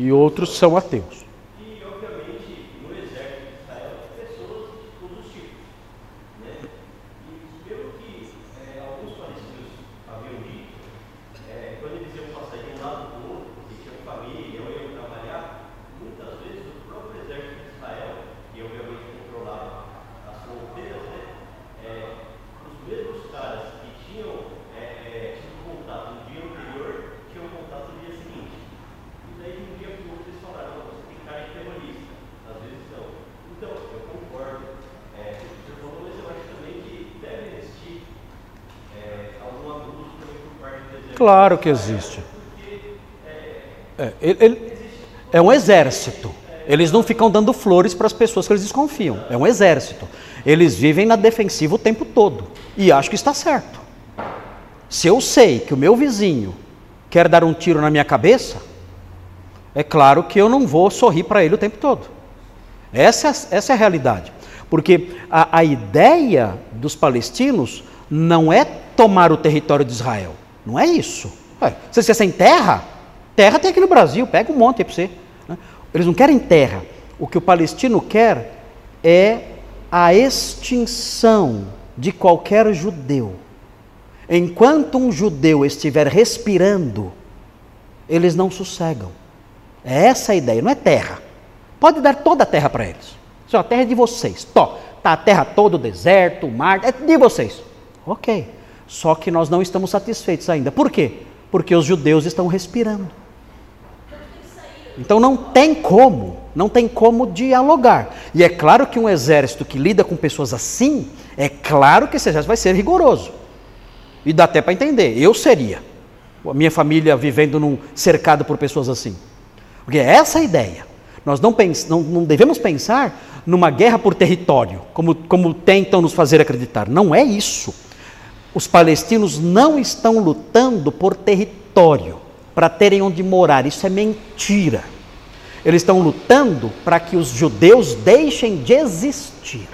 E outros são ateus. Claro que existe. É, ele- é um exército. Eles não ficam dando flores para as pessoas que eles desconfiam. É um exército. Eles vivem na defensiva o tempo todo. E acho que está certo. Se eu sei que o meu vizinho quer dar um tiro na minha cabeça, é claro que eu não vou sorrir para ele o tempo todo. Essa, é- essa é a realidade. Porque a, a ideia dos palestinos não é tomar o território de Israel. Não é isso. Ué, Você quer sem terra? Terra tem aqui no Brasil, pega um monte aí para você. né? Eles não querem terra. O que o palestino quer é a extinção de qualquer judeu. Enquanto um judeu estiver respirando, eles não sossegam. É essa a ideia, não é terra. Pode dar toda a terra para eles. Isso, ó, a terra é de vocês. Tó, tá a terra toda, o deserto, o mar, é de vocês. Ok. Só que nós não estamos satisfeitos ainda. Por quê? Porque os judeus estão respirando. Então não tem como, não tem como dialogar. E é claro que um exército que lida com pessoas assim, é claro que esse exército vai ser rigoroso. E dá até para entender. Eu seria. A minha família vivendo num cercado por pessoas assim. Porque é essa a ideia. Nós não, pens, não, não devemos pensar numa guerra por território, como, como tentam nos fazer acreditar. Não é isso. Os palestinos não estão lutando por território, para terem onde morar. Isso é mentira. Eles estão lutando para que os judeus deixem de existir.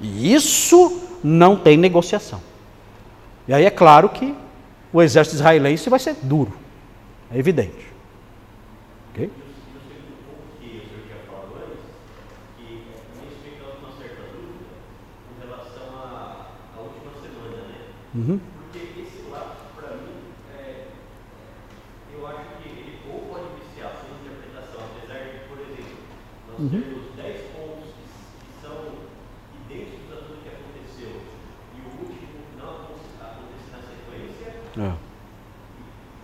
E isso não tem negociação. E aí é claro que o exército israelense vai ser duro. É evidente. Ok? Uhum. Porque esse lapso, para mim, é, eu acho que ele ou pode viciar a sua interpretação, apesar de, por exemplo, nós termos 10 pontos que, que são idênticos a tudo que aconteceu, e o último não aconte- acontecer na sequência, É.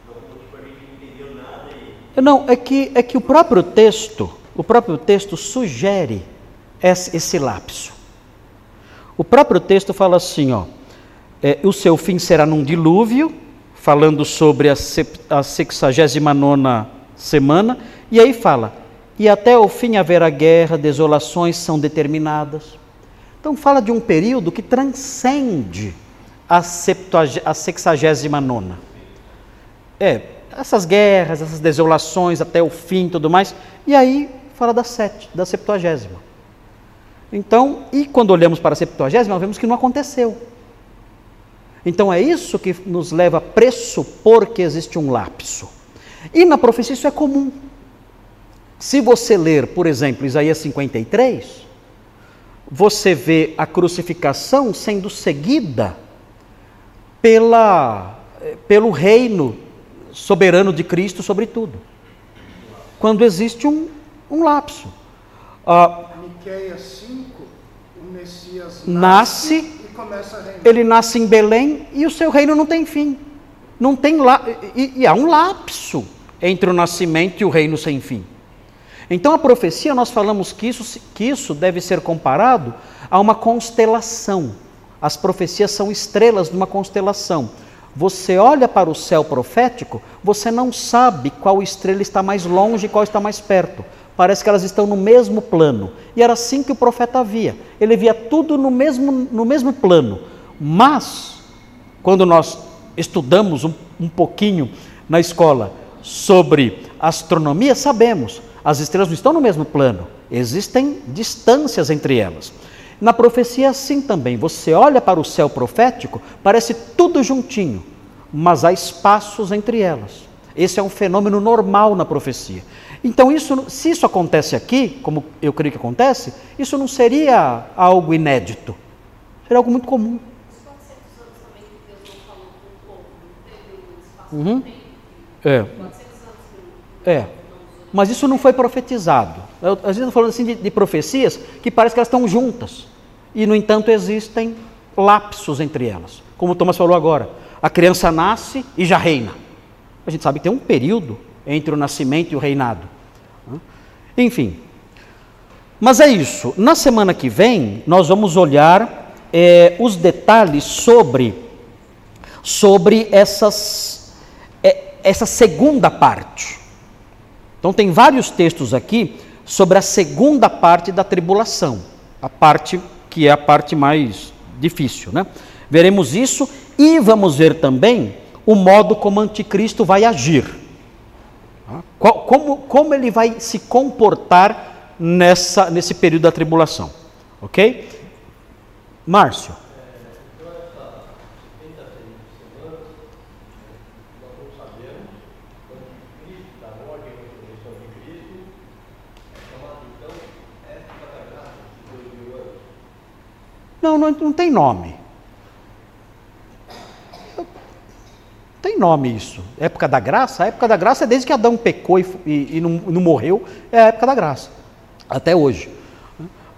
por algum motivo a gente não entendeu nada e Não, é que, é que o próprio texto, o próprio texto sugere esse, esse lapso. O próprio texto fala assim, ó, é, o seu fim será num dilúvio, falando sobre a, sep- a 69 semana, e aí fala, e até o fim haverá guerra, desolações são determinadas. Então fala de um período que transcende a, 70 a 69 é, essas guerras, essas desolações até o fim tudo mais. E aí fala da sete, da septuagésima. Então, e quando olhamos para a septuagésima, vemos que não aconteceu. Então é isso que nos leva a pressupor que existe um lapso. E na profecia isso é comum. Se você ler, por exemplo, Isaías 53, você vê a crucificação sendo seguida pela, eh, pelo reino soberano de Cristo sobre tudo. Quando existe um, um lapso. Ah, Miqueias 5, o Messias Nasce e reinar. Ele nasce em Belém e o seu reino não tem fim. Não tem lá e, e há um lapso entre o nascimento e o reino sem fim. Então a profecia nós falamos que isso, que isso deve ser comparado a uma constelação. As profecias são estrelas de uma constelação. Você olha para o céu profético, você não sabe qual estrela está mais longe e qual está mais perto. Parece que elas estão no mesmo plano. E era assim que o profeta via. Ele via tudo no mesmo, no mesmo plano. Mas, quando nós estudamos um, um pouquinho na escola sobre astronomia, sabemos, as estrelas não estão no mesmo plano, existem distâncias entre elas. Na profecia assim também, você olha para o céu profético, parece tudo juntinho, mas há espaços entre elas. Esse é um fenômeno normal na profecia. Então, isso, se isso acontece aqui, como eu creio que acontece, isso não seria algo inédito, seria algo muito comum. Os 400 anos também que Deus não falou com o povo, não teve um espaço Uhum. É, 400 anos que É, mas isso não foi profetizado. Eu, às vezes eu falando assim de, de profecias que parece que elas estão juntas. E, no entanto, existem lapsos entre elas. Como o Thomas falou agora, a criança nasce e já reina. A gente sabe que tem um período entre o nascimento e o reinado. Enfim. Mas é isso. Na semana que vem, nós vamos olhar eh, os detalhes sobre sobre essas, é, essa segunda parte. Então, tem vários textos aqui sobre a segunda parte da tribulação, a parte que é a parte mais difícil, né? Veremos isso e vamos ver também o modo como o anticristo vai agir. Como, como ele vai se comportar nessa, nesse período da tribulação. Ok? Márcio. Não, não, não tem nome. Tem nome isso. Época da graça? A época da graça é desde que Adão pecou e, e, e não, não, morreu, é a época da graça. Até hoje.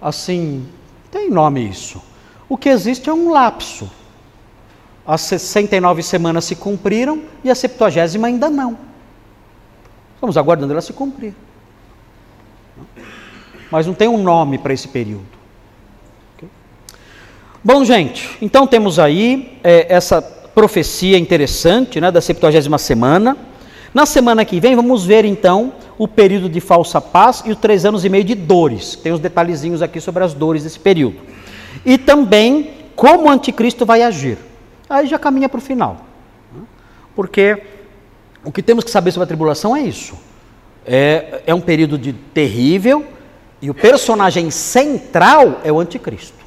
Assim, tem nome isso. O que existe é um lapso. As 69 semanas se cumpriram e a 70 ainda não. Estamos aguardando ela se cumprir. Mas não tem um nome para esse período. Bom, gente, então temos aí é, essa profecia interessante né, da 70 semana. Na semana que vem, vamos ver então o período de falsa paz e os três anos e meio de dores. Tem os detalhezinhos aqui sobre as dores desse período. E também como o anticristo vai agir. Aí já caminha para o final. Né? Porque o que temos que saber sobre a tribulação é isso. É, é um período de terrível e o personagem central é o anticristo.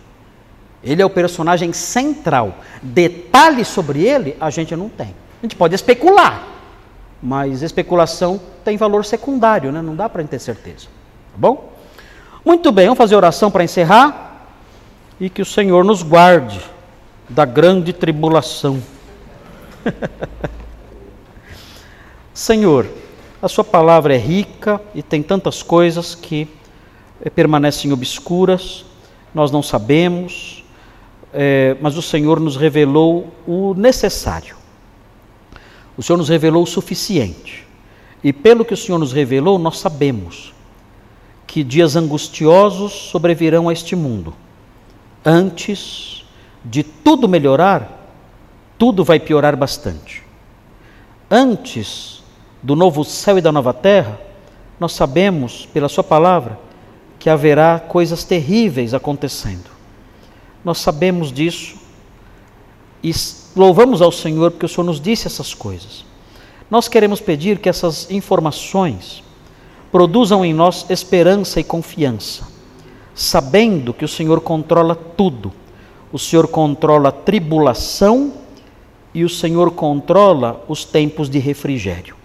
Ele é o personagem central. Detalhes sobre ele a gente não tem. A gente pode especular, mas especulação tem valor secundário, né? não dá para ter certeza. Tá bom? Muito bem, vamos fazer oração para encerrar e que o Senhor nos guarde da grande tribulação. Senhor, a Sua palavra é rica e tem tantas coisas que permanecem obscuras, nós não sabemos, é, mas o Senhor nos revelou o necessário. O Senhor nos revelou o suficiente. E pelo que o Senhor nos revelou, nós sabemos que dias angustiosos sobrevirão a este mundo. Antes de tudo melhorar, tudo vai piorar bastante. Antes do novo céu e da nova terra, nós sabemos, pela Sua palavra, que haverá coisas terríveis acontecendo. Nós sabemos disso e louvamos ao Senhor porque o Senhor nos disse essas coisas. Nós queremos pedir que essas informações produzam em nós esperança e confiança, sabendo que o Senhor controla tudo. O Senhor controla a tribulação e o Senhor controla os tempos de refrigério.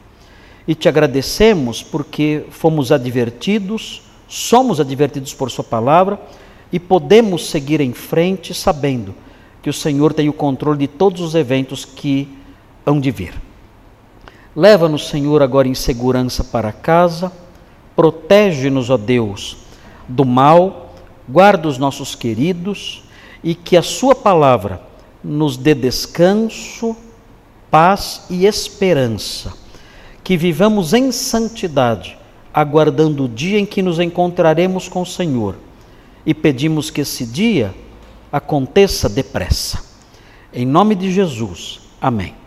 E te agradecemos porque fomos advertidos, somos advertidos por Sua palavra e podemos seguir em frente sabendo que o Senhor tem o controle de todos os eventos que hão de vir. Leva-nos, Senhor, agora em segurança para casa, protege-nos, ó Deus, do mal, guarda os nossos queridos e que a Sua palavra nos dê descanso, paz e esperança. Que vivamos em santidade, aguardando o dia em que nos encontraremos com o Senhor e pedimos que esse dia aconteça depressa. Em nome de Jesus. Amém.